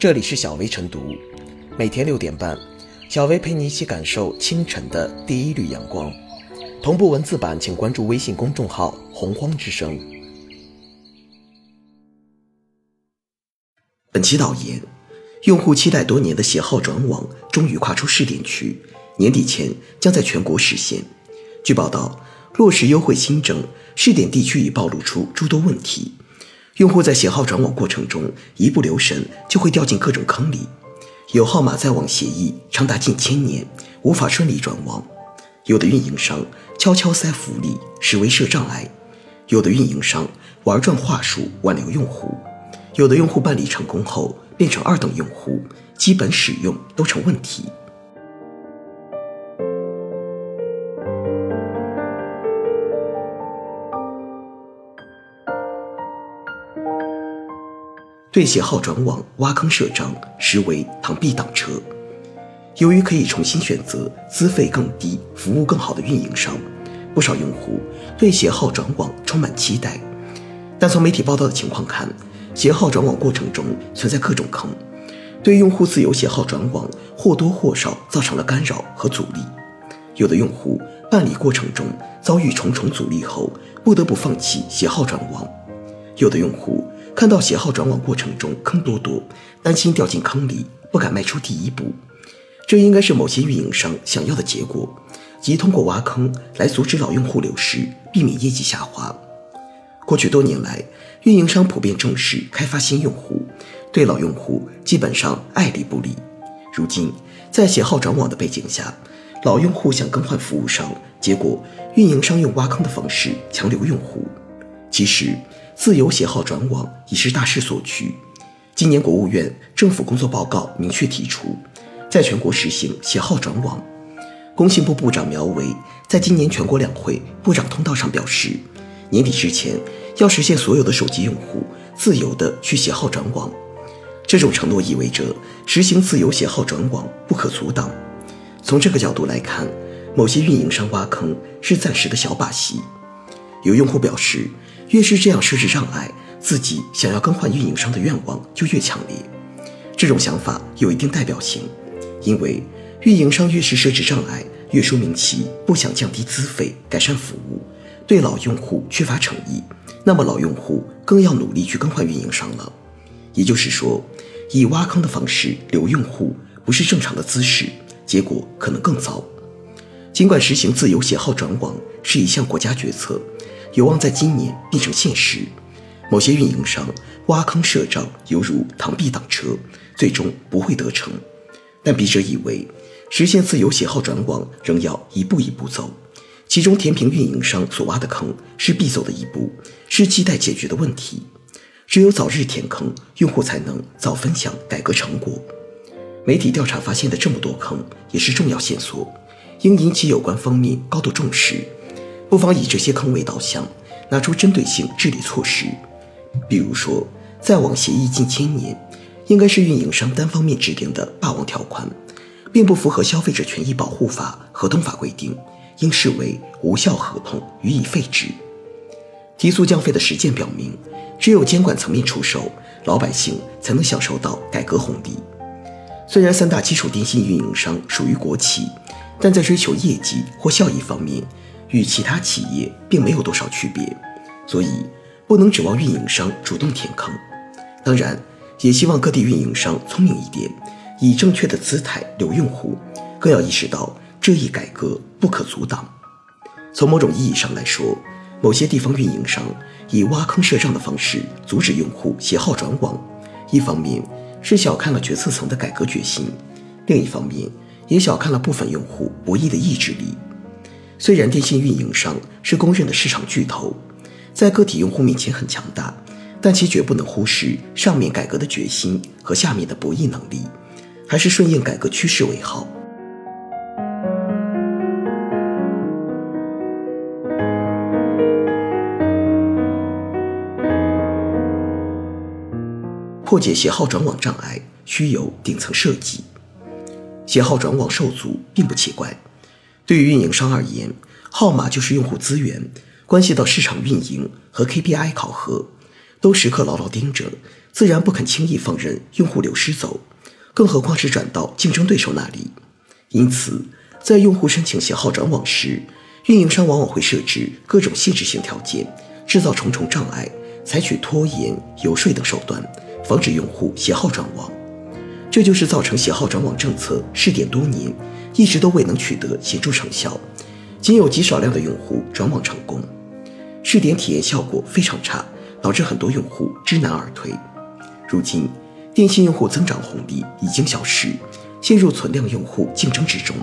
这里是小薇晨读，每天六点半，小薇陪你一起感受清晨的第一缕阳光。同步文字版，请关注微信公众号“洪荒之声”。本期导言：用户期待多年的携号转网终于跨出试点区，年底前将在全国实现。据报道，落实优惠新政，试点地区已暴露出诸多问题。用户在携号转网过程中一不留神就会掉进各种坑里，有号码在网协议长达近千年，无法顺利转网；有的运营商悄悄塞福利，实为设障碍；有的运营商玩转话术挽留用户；有的用户办理成功后变成二等用户，基本使用都成问题。对携号转网挖坑设障，实为螳臂挡车。由于可以重新选择资费更低、服务更好的运营商，不少用户对携号转网充满期待。但从媒体报道的情况看，携号转网过程中存在各种坑，对用户自由携号转网或多或少造成了干扰和阻力。有的用户办理过程中遭遇重重阻力后，不得不放弃携号转网；有的用户。看到携号转网过程中坑多多，担心掉进坑里，不敢迈出第一步。这应该是某些运营商想要的结果，即通过挖坑来阻止老用户流失，避免业绩下滑。过去多年来，运营商普遍重视开发新用户，对老用户基本上爱理不理。如今，在携号转网的背景下，老用户想更换服务商，结果运营商用挖坑的方式强留用户。其实。自由携号转网已是大势所趋。今年国务院政府工作报告明确提出，在全国实行携号转网。工信部部长苗圩在今年全国两会部长通道上表示，年底之前要实现所有的手机用户自由的去携号转网。这种承诺意味着实行自由携号转网不可阻挡。从这个角度来看，某些运营商挖坑是暂时的小把戏。有用户表示。越是这样设置障碍，自己想要更换运营商的愿望就越强烈。这种想法有一定代表性，因为运营商越是设置障碍，越说明其不想降低资费、改善服务，对老用户缺乏诚意。那么老用户更要努力去更换运营商了。也就是说，以挖坑的方式留用户不是正常的姿势，结果可能更糟。尽管实行自由携号转网是一项国家决策。有望在今年变成现实。某些运营商挖坑设障，犹如螳臂挡车，最终不会得逞。但笔者以为，实现自由携号转网仍要一步一步走。其中，填平运营商所挖的坑是必走的一步，是亟待解决的问题。只有早日填坑，用户才能早分享改革成果。媒体调查发现的这么多坑，也是重要线索，应引起有关方面高度重视。不妨以这些坑为导向，拿出针对性治理措施。比如说，在网协议近千年，应该是运营商单方面制定的霸王条款，并不符合消费者权益保护法、合同法规定，应视为无效合同，予以废止。提速降费的实践表明，只有监管层面出手，老百姓才能享受到改革红利。虽然三大基础电信运营商属于国企，但在追求业绩或效益方面，与其他企业并没有多少区别，所以不能指望运营商主动填坑。当然，也希望各地运营商聪明一点，以正确的姿态留用户，更要意识到这一改革不可阻挡。从某种意义上来说，某些地方运营商以挖坑设账的方式阻止用户携号转网，一方面是小看了决策层的改革决心，另一方面也小看了部分用户博弈的意志力。虽然电信运营商是公认的市场巨头，在个体用户面前很强大，但其绝不能忽视上面改革的决心和下面的博弈能力，还是顺应改革趋势为好。破解携号转网障碍需有顶层设计，携号转网受阻并不奇怪。对于运营商而言，号码就是用户资源，关系到市场运营和 KPI 考核。都时刻牢牢盯着，自然不肯轻易放任用户流失走，更何况是转到竞争对手那里。因此，在用户申请携号转网时，运营商往往会设置各种限制性条件，制造重重障碍，采取拖延、游说等手段，防止用户携号转网。这就是造成携号转网政策试点多年，一直都未能取得显著成效，仅有极少量的用户转网成功。试点体验效果非常差，导致很多用户知难而退。如今，电信用户增长红利已经消失，陷入存量用户竞争之中。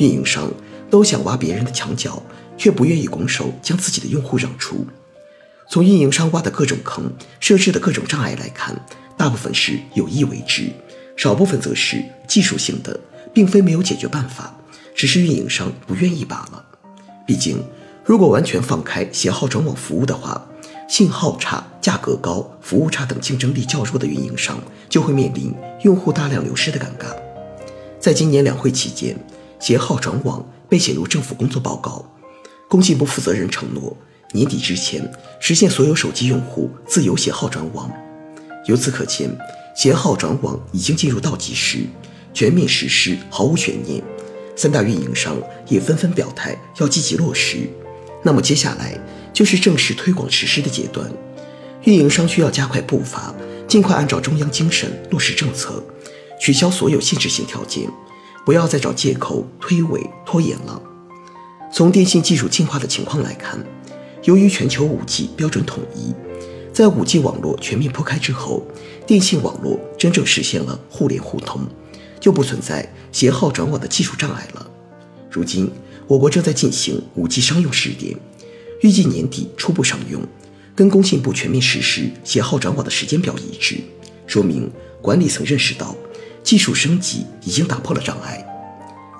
运营商都想挖别人的墙角，却不愿意拱手将自己的用户让出。从运营商挖的各种坑、设置的各种障碍来看，大部分是有意为之，少部分则是技术性的，并非没有解决办法，只是运营商不愿意罢了。毕竟。如果完全放开携号转网服务的话，信号差、价格高、服务差等竞争力较弱的运营商就会面临用户大量流失的尴尬。在今年两会期间，携号转网被写入政府工作报告，工信部负责人承诺年底之前实现所有手机用户自由携号转网。由此可见，携号转网已经进入倒计时，全面实施毫无悬念。三大运营商也纷纷表态要积极落实。那么接下来就是正式推广实施的阶段，运营商需要加快步伐，尽快按照中央精神落实政策，取消所有限制性条件，不要再找借口推诿拖延了。从电信技术进化的情况来看，由于全球 5G 标准统一，在 5G 网络全面铺开之后，电信网络真正实现了互联互通，就不存在携号转网的技术障碍了。如今。我国正在进行 5G 商用试点，预计年底初步商用，跟工信部全面实施携号转网的时间表一致，说明管理层认识到技术升级已经打破了障碍。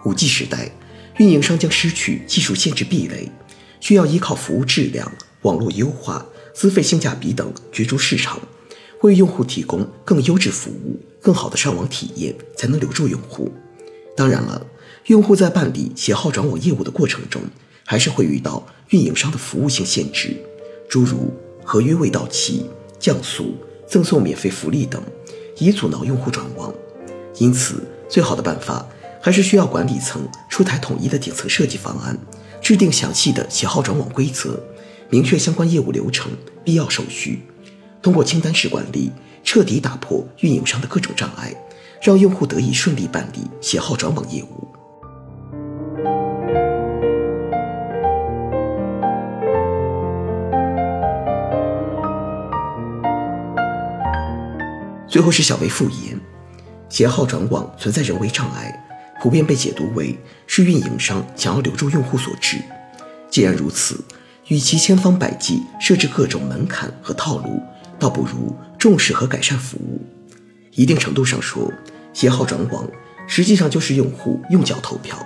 5G 时代，运营商将失去技术限制壁垒，需要依靠服务质量、网络优化、资费性价比等角逐市场，为用户提供更优质服务、更好的上网体验，才能留住用户。当然了。用户在办理携号转网业务的过程中，还是会遇到运营商的服务性限制，诸如合约未到期、降速、赠送免费福利等，以阻挠用户转网。因此，最好的办法还是需要管理层出台统一的顶层设计方案，制定详细的携号转网规则，明确相关业务流程、必要手续，通过清单式管理，彻底打破运营商的各种障碍，让用户得以顺利办理携号转网业务。最后是小微复言，携号转网存在人为障碍，普遍被解读为是运营商想要留住用户所致。既然如此，与其千方百计设置各种门槛和套路，倒不如重视和改善服务。一定程度上说，携号转网实际上就是用户用脚投票。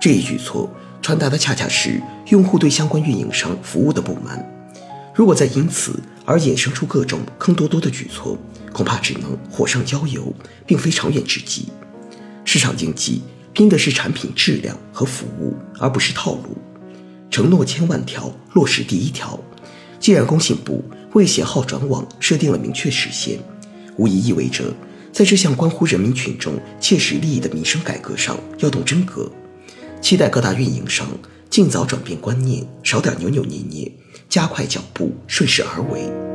这一举措传达的恰恰是用户对相关运营商服务的不满。如果再因此而衍生出各种坑多多的举措，恐怕只能火上浇油，并非长远之计。市场经济拼的是产品质量和服务，而不是套路。承诺千万条，落实第一条。既然工信部为携号转网设定了明确时限，无疑意味着在这项关乎人民群众切实利益的民生改革上要动真格。期待各大运营商尽早转变观念，少点扭扭捏捏，加快脚步，顺势而为。